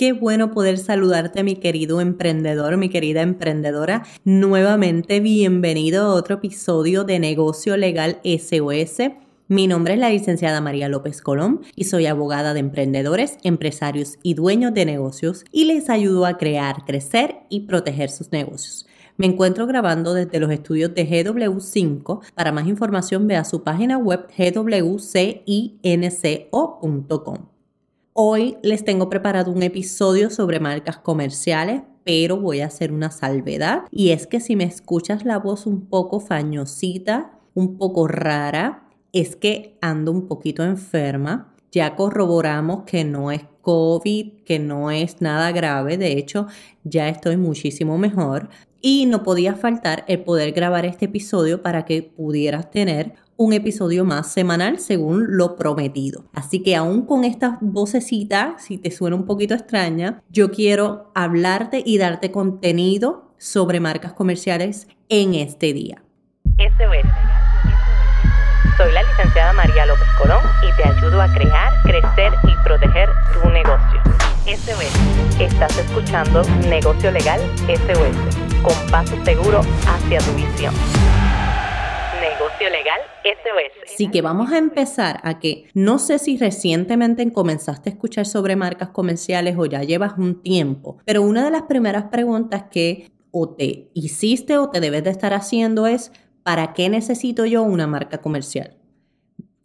Qué bueno poder saludarte, mi querido emprendedor, mi querida emprendedora. Nuevamente, bienvenido a otro episodio de Negocio Legal SOS. Mi nombre es la licenciada María López Colón y soy abogada de emprendedores, empresarios y dueños de negocios y les ayudo a crear, crecer y proteger sus negocios. Me encuentro grabando desde los estudios de GW5. Para más información ve a su página web gwcinco.com. Hoy les tengo preparado un episodio sobre marcas comerciales, pero voy a hacer una salvedad y es que si me escuchas la voz un poco fañosita, un poco rara, es que ando un poquito enferma. Ya corroboramos que no es COVID, que no es nada grave, de hecho ya estoy muchísimo mejor y no podía faltar el poder grabar este episodio para que pudieras tener un episodio más semanal según lo prometido. Así que aún con esta vocecita, si te suena un poquito extraña, yo quiero hablarte y darte contenido sobre marcas comerciales en este día. SOS. Soy la licenciada María López Colón y te ayudo a crear, crecer y proteger tu negocio. SOS. Estás escuchando Negocio Legal SOS, con paso seguro hacia tu visión legal SOS. Así que vamos a empezar a que no sé si recientemente comenzaste a escuchar sobre marcas comerciales o ya llevas un tiempo, pero una de las primeras preguntas que o te hiciste o te debes de estar haciendo es, ¿para qué necesito yo una marca comercial?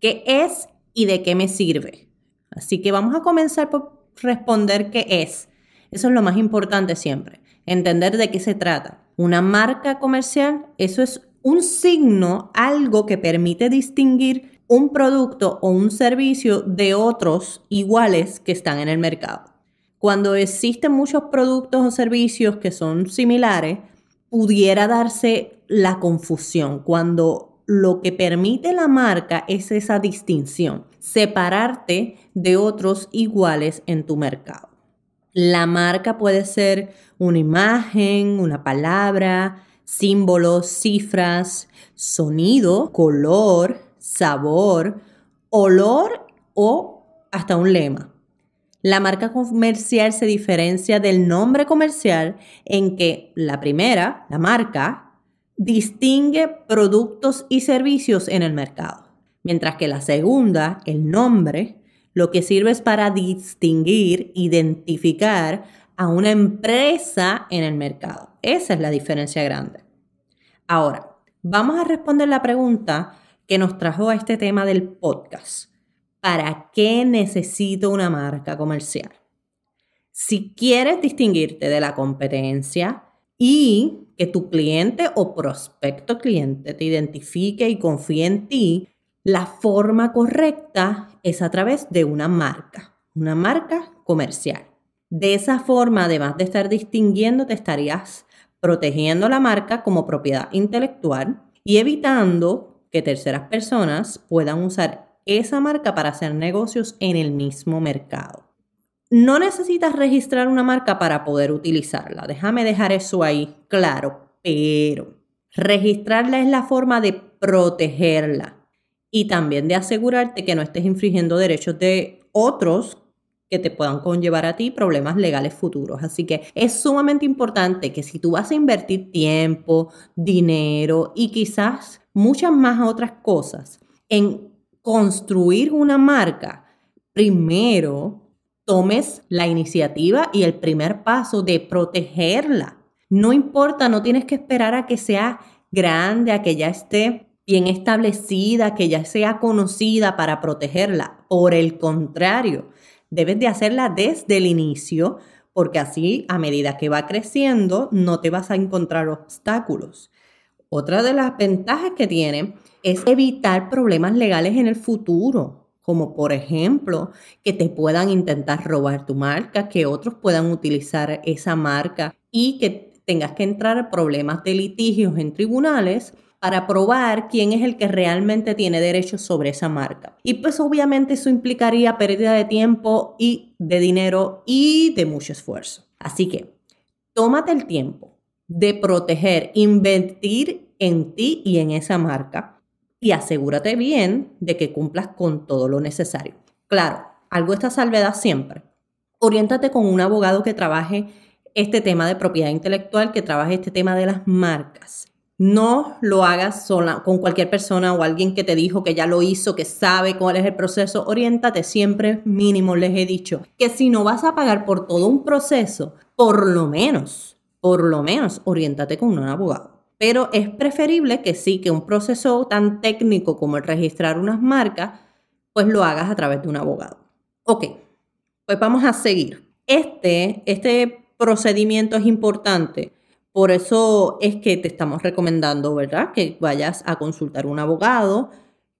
¿Qué es y de qué me sirve? Así que vamos a comenzar por responder qué es. Eso es lo más importante siempre, entender de qué se trata. Una marca comercial, eso es un signo, algo que permite distinguir un producto o un servicio de otros iguales que están en el mercado. Cuando existen muchos productos o servicios que son similares, pudiera darse la confusión cuando lo que permite la marca es esa distinción, separarte de otros iguales en tu mercado. La marca puede ser una imagen, una palabra, símbolos, cifras, sonido, color, sabor, olor o hasta un lema. La marca comercial se diferencia del nombre comercial en que la primera, la marca, distingue productos y servicios en el mercado, mientras que la segunda, el nombre, lo que sirve es para distinguir, identificar a una empresa en el mercado. Esa es la diferencia grande. Ahora, vamos a responder la pregunta que nos trajo a este tema del podcast. ¿Para qué necesito una marca comercial? Si quieres distinguirte de la competencia y que tu cliente o prospecto cliente te identifique y confíe en ti, la forma correcta es a través de una marca, una marca comercial. De esa forma, además de estar distinguiendo, te estarías protegiendo la marca como propiedad intelectual y evitando que terceras personas puedan usar esa marca para hacer negocios en el mismo mercado. No necesitas registrar una marca para poder utilizarla. Déjame dejar eso ahí claro, pero registrarla es la forma de protegerla y también de asegurarte que no estés infringiendo derechos de otros que te puedan conllevar a ti problemas legales futuros. Así que es sumamente importante que si tú vas a invertir tiempo, dinero y quizás muchas más otras cosas en construir una marca, primero tomes la iniciativa y el primer paso de protegerla. No importa, no tienes que esperar a que sea grande, a que ya esté bien establecida, que ya sea conocida para protegerla. Por el contrario, debes de hacerla desde el inicio porque así a medida que va creciendo no te vas a encontrar obstáculos. Otra de las ventajas que tiene es evitar problemas legales en el futuro, como por ejemplo que te puedan intentar robar tu marca, que otros puedan utilizar esa marca y que tengas que entrar a problemas de litigios en tribunales para probar quién es el que realmente tiene derechos sobre esa marca. Y pues obviamente eso implicaría pérdida de tiempo y de dinero y de mucho esfuerzo. Así que tómate el tiempo de proteger, invertir en ti y en esa marca y asegúrate bien de que cumplas con todo lo necesario. Claro, algo está salvedad siempre. oriéntate con un abogado que trabaje este tema de propiedad intelectual, que trabaje este tema de las marcas. No lo hagas sola con cualquier persona o alguien que te dijo que ya lo hizo, que sabe cuál es el proceso. Oriéntate siempre mínimo, les he dicho, que si no vas a pagar por todo un proceso, por lo menos, por lo menos, oriéntate con un abogado. Pero es preferible que sí, que un proceso tan técnico como el registrar unas marcas, pues lo hagas a través de un abogado. Ok, pues vamos a seguir. Este, este procedimiento es importante. Por eso es que te estamos recomendando, ¿verdad? Que vayas a consultar un abogado,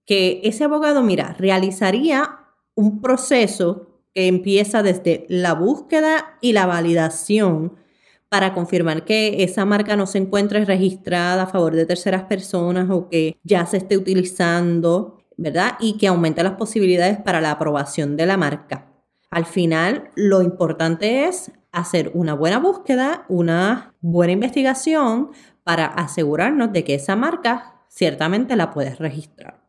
que ese abogado, mira, realizaría un proceso que empieza desde la búsqueda y la validación para confirmar que esa marca no se encuentre registrada a favor de terceras personas o que ya se esté utilizando, ¿verdad? Y que aumente las posibilidades para la aprobación de la marca. Al final, lo importante es hacer una buena búsqueda, una buena investigación para asegurarnos de que esa marca ciertamente la puedes registrar.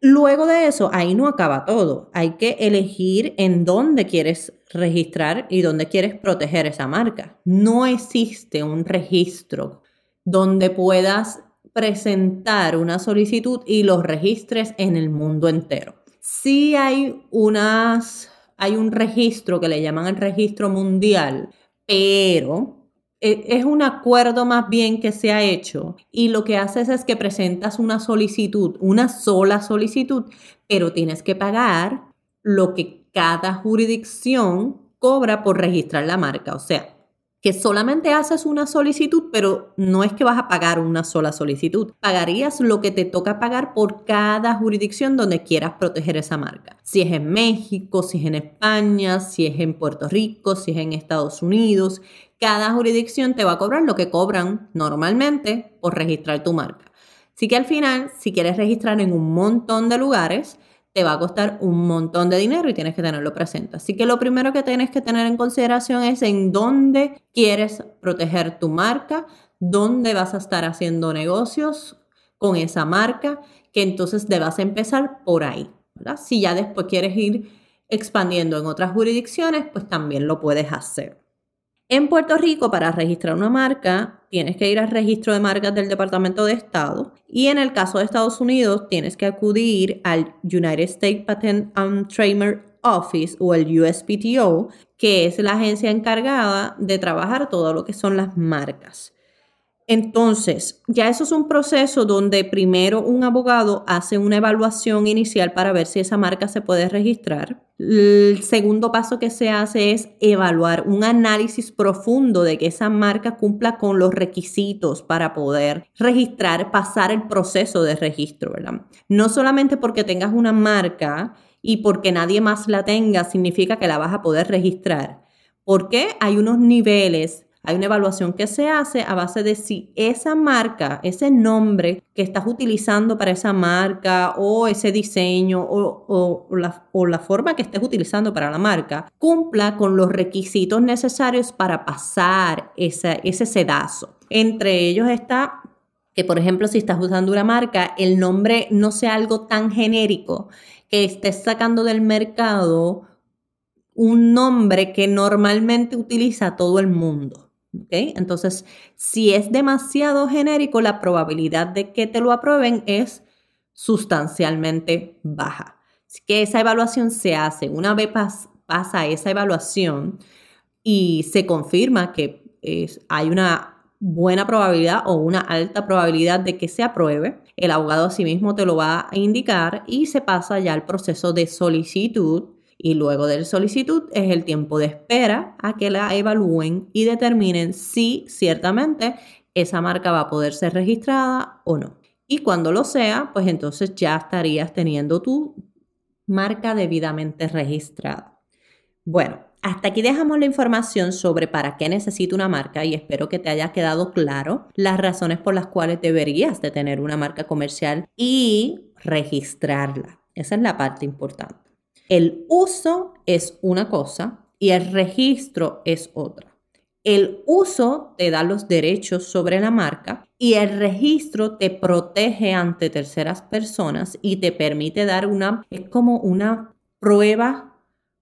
Luego de eso, ahí no acaba todo. Hay que elegir en dónde quieres registrar y dónde quieres proteger esa marca. No existe un registro donde puedas presentar una solicitud y los registres en el mundo entero. Sí hay unas hay un registro que le llaman el registro mundial, pero e, es un acuerdo más bien que se ha hecho y lo que haces es que presentas una solicitud, una sola solicitud, pero tienes que pagar lo que cada jurisdicción cobra por registrar la marca. O sea, que solamente haces una solicitud, pero no es que vas a pagar una sola solicitud. Pagarías lo que te toca pagar por cada jurisdicción donde quieras proteger esa marca. Si es en México, si es en España, si es en Puerto Rico, si es en Estados Unidos, cada jurisdicción te va a cobrar lo que cobran normalmente por registrar tu marca. Así que al final, si quieres registrar en un montón de lugares, te va a costar un montón de dinero y tienes que tenerlo presente. Así que lo primero que tienes que tener en consideración es en dónde quieres proteger tu marca, dónde vas a estar haciendo negocios con esa marca, que entonces debas empezar por ahí. Si ya después quieres ir expandiendo en otras jurisdicciones, pues también lo puedes hacer. En Puerto Rico, para registrar una marca, tienes que ir al registro de marcas del Departamento de Estado y en el caso de Estados Unidos, tienes que acudir al United States Patent and Trademark Office o el USPTO, que es la agencia encargada de trabajar todo lo que son las marcas. Entonces, ya eso es un proceso donde primero un abogado hace una evaluación inicial para ver si esa marca se puede registrar. El segundo paso que se hace es evaluar un análisis profundo de que esa marca cumpla con los requisitos para poder registrar, pasar el proceso de registro. No solamente porque tengas una marca y porque nadie más la tenga significa que la vas a poder registrar. Porque hay unos niveles hay una evaluación que se hace a base de si esa marca, ese nombre que estás utilizando para esa marca o ese diseño o, la, forma que estés utilizando para la marca cumpla con los requisitos necesarios para pasar ese sedazo. Entre ellos está que, por ejemplo, si estás usando una marca, el nombre no sea algo tan genérico que estés sacando del mercado un nombre que normalmente utiliza todo el mundo. Entonces, si es demasiado genérico, la probabilidad de que te lo aprueben es sustancialmente baja. Así que esa evaluación se hace. Una vez pasa esa evaluación y se confirma que hay una buena probabilidad o una alta probabilidad de que se apruebe, el abogado asimismo te lo va a indicar y se pasa ya al proceso de solicitud y luego de la solicitud es el tiempo de espera a que la evalúen y determinen si ciertamente esa marca va a poder ser registrada o no. Y cuando lo sea, pues entonces ya estarías teniendo tu marca debidamente registrada. Bueno, hasta aquí dejamos la información sobre para qué necesita una marca y espero que te haya quedado claro las razones por las cuales deberías de tener una marca comercial y registrarla. Esa es la parte importante. El uso es una cosa y el registro es otra. El uso te da los derechos sobre la marca y el registro te protege ante terceras personas y te permite dar una, es como una prueba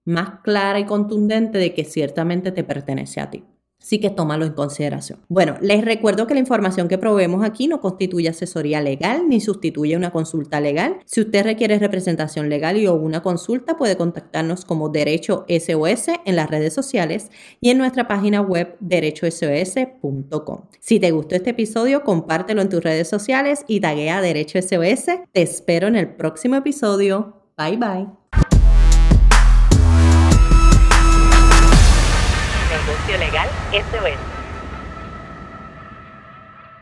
más clara y contundente de que ciertamente te pertenece a ti. Así que tómalo en consideración. Bueno, les recuerdo que la información que proveemos aquí no constituye asesoría legal ni sustituye una consulta legal. Si usted requiere representación legal y o una consulta, puede contactarnos como Derecho SOS en las redes sociales y en nuestra página web derechosos.com. Si te gustó este episodio, compártelo en tus redes sociales y taguea Derecho SOS. Te espero en el próximo episodio. Bye bye. SOS.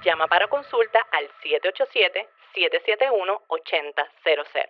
Llama para consulta al 787-771-8000.